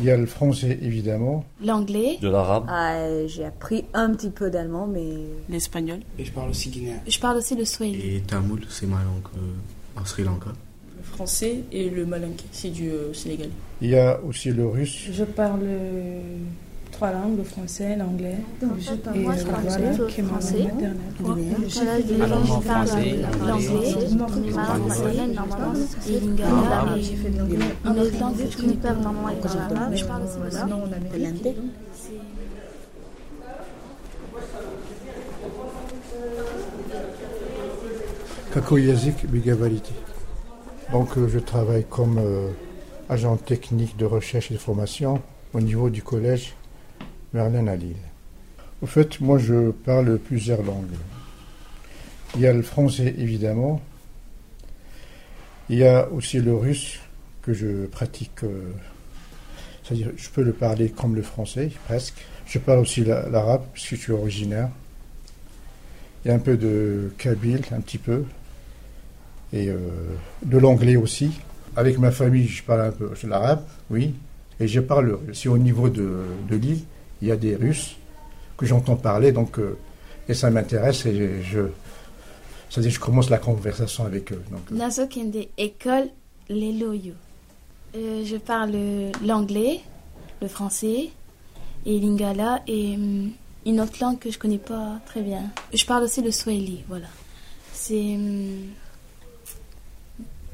Il y a le français évidemment. L'anglais. De l'arabe. Ah, j'ai appris un petit peu d'allemand, mais. L'espagnol. Et je parle aussi guinéen. Je parle aussi le swahili. Et tamoul, c'est ma langue euh, en Sri Lanka. Le français et le malinké, c'est du euh, sénégalais. Il y a aussi le russe. Je parle euh, trois langues, le français, l'anglais. Et moi, je parle voilà, qui est ma français. langue maternelle. Français, l'anglais, autre langue que je connais pas normalement, et l'arabe. Je parle aussi. Donc euh, je travaille comme euh, agent technique de recherche et de formation au niveau du collège Merlin à Lille. Au fait, moi je parle plusieurs langues. Il y a le français évidemment. Il y a aussi le russe que je pratique. euh, C'est-à-dire, je peux le parler comme le français, presque. Je parle aussi la- l'arabe, puisque je suis originaire. Il y a un peu de kabyle, un petit peu. Et euh, de l'anglais aussi. Avec ma famille, je parle un peu l'arabe, oui. Et je parle. Et au niveau de l'île, il y a des Russes que j'entends parler, euh, et ça m'intéresse. Et je, commence la conversation avec eux. Euh. Euh, je parle l'anglais, le français et lingala et hum, une autre langue que je connais pas très bien. Je parle aussi le swahili, voilà. C'est hum,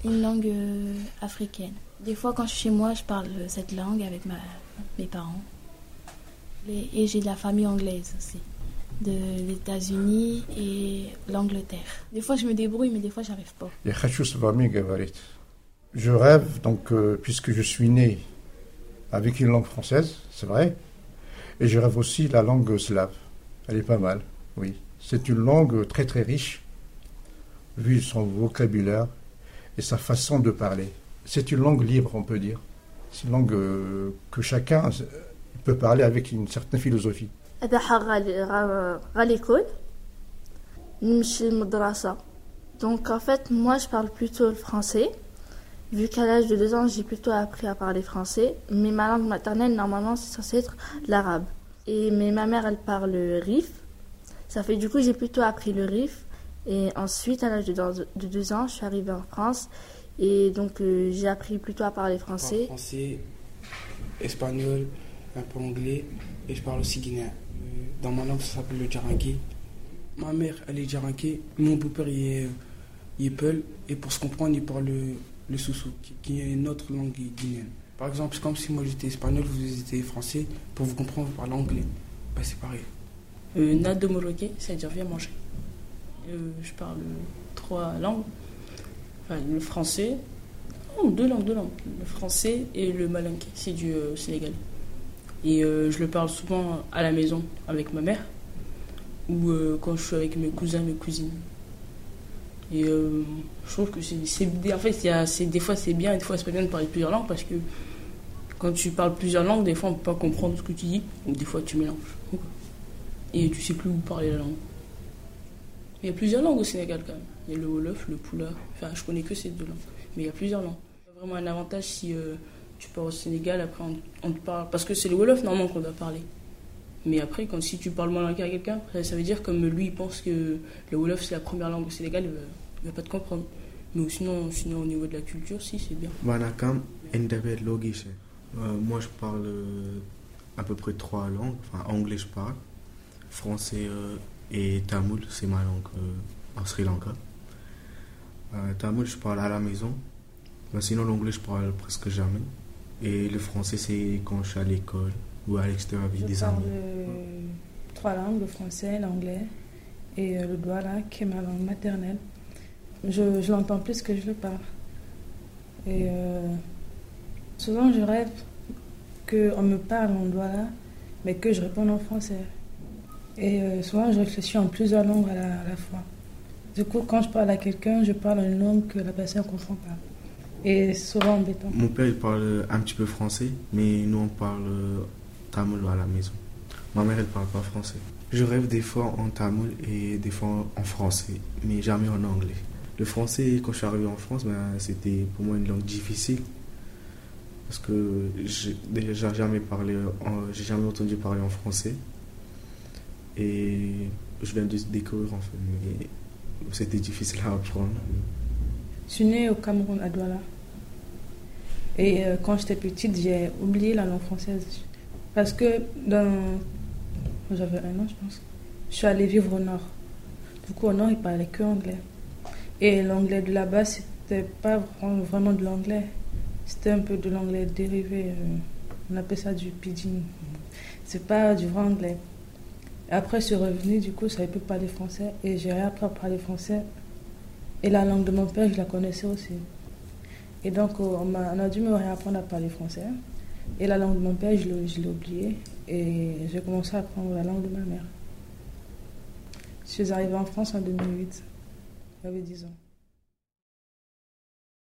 une langue africaine. Des fois, quand je suis chez moi, je parle cette langue avec mes parents. Et, j'ai de la famille anglaise aussi, de l'États-Unis et l'Angleterre. Des fois, je me débrouille, mais des fois, j'arrive pas. Je rêve, donc, euh, puisque je suis né avec une langue française, c'est vrai, et je rêve aussi la langue slave. Elle est pas mal, oui. C'est une langue très très riche, vu son vocabulaire et sa façon de parler. C'est une langue libre, on peut dire. C'est une langue euh, que chacun peut parler avec une certaine philosophie. أروح على l'école نمشي المدرسة donc en fait moi je parle plutôt le français vu qu'à l'âge de deux ans j'ai plutôt appris à parler français mais ma langue maternelle normalement c'est censé être l'arabe et mais ma mère elle parle le rif ça fait du coup j'ai plutôt appris le rif et ensuite à l'âge de deux- de deux ans je suis arrivée en France et donc euh, j'ai appris plutôt à parler Je parle français français, espagnol, un peu anglais et je parle aussi guinéen. Euh, Dans ma langue, ça s'appelle le djaranké. Ma mère, elle est djaranké. Mon beau-père, il est, il peul. Et pour se comprendre, il parle le, le soussou, qui, qui est une autre langue guinéenne. Par exemple, c'est comme si moi j'étais espagnol, vous étiez français. Pour vous comprendre, vous parlez anglais. Bah, c'est pareil. Euh, Nado Moroké, c'est-à-dire viens manger. Euh, je parle trois langues. Enfin, le français. Oh, deux langues, deux langues. Le français et le malinké, c'est du euh, sénégalais. Et euh, je le parle souvent à la maison avec ma mère ou euh, quand je suis avec mes cousins, mes cousines. Et euh, je trouve que c'est. En fait, y des fois c'est bien des fois c'est pas bien de parler plusieurs langues parce que quand tu parles plusieurs langues, des fois on peut pas comprendre ce que tu dis ou des fois tu mélanges. Et tu sais plus où parler la langue. Il y a plusieurs langues au Sénégal quand même. Il y a le Wolof, le Poula. Enfin, je connais que ces deux langues. Mais il y a plusieurs langues. Vraiment un avantage si tu pars au Sénégal, après on, te parle. Parce que c'est le Wolof normalement qu'on doit parler. Mais après, quand si tu parles malinké à quelqu'un, ça, veut dire comme lui il pense que le Wolof c'est la première langue au Sénégal, il il va pas te comprendre. Mais sinon, sinon au niveau de la culture, si c'est bien. Euh, moi, je parle euh, à peu près trois langues. Enfin, anglais, je parle. Français euh, et tamoul, c'est ma langue en Sri Lanka. Tamoul, je parle à la maison. Mais sinon, l'anglais, je parle presque jamais. Et le français, c'est quand je suis à l'école ou à l'extérieur avec Je des parle amis. euh, trois langues, le français, l'anglais et euh, le douala, qui est ma langue maternelle. Je, je l'entends plus que je le parle. Et euh, souvent, je rêve qu'on me parle en douala, mais que je réponde en français. Et euh, souvent, je réfléchis en plusieurs langues à la, à la fois. Du coup, quand je parle à quelqu'un, je parle une langue que la personne ne comprend pas. Et souvent embêtant. Mon père, il parle un petit peu français, mais nous, on parle tamoul à la maison. Ma mère, elle parle pas français. Je rêve des fois en tamoul et des fois en français, mais jamais en anglais. Le français, quand je suis arrivé en France, ben, c'était pour moi une langue difficile. parce que j'ai déjà jamais parlé, j'ai jamais entendu parler en français. Et je viens de découvrir en fait, c'était difficile à apprendre. Je suis née au Cameroun, à Douala. Et euh, quand j'étais petite, j'ai oublié la langue française. Parce que dans... j'avais un an, je pense, je suis allée vivre au nord. Du coup, au nord, ils parlaient que anglais. Et l'anglais de là-bas, c'était pas vraiment- de l'anglais. C'était un peu de l'anglais dérivé. euh, on appelle ça du pidgin. C'est pas du vrai anglais. Après, je suis revenue, du coup, je savais plus parler français. Et j'ai réappris à parler français et la langue de mon père, je la connaissais aussi. Et donc, euh, on, a dû me réapprendre à parler français. Et la langue de mon père, je l'ai oubliée. Et j'ai commencé à apprendre la langue de ma mère. Je suis arrivée en France en 2008. J'avais 10 ans.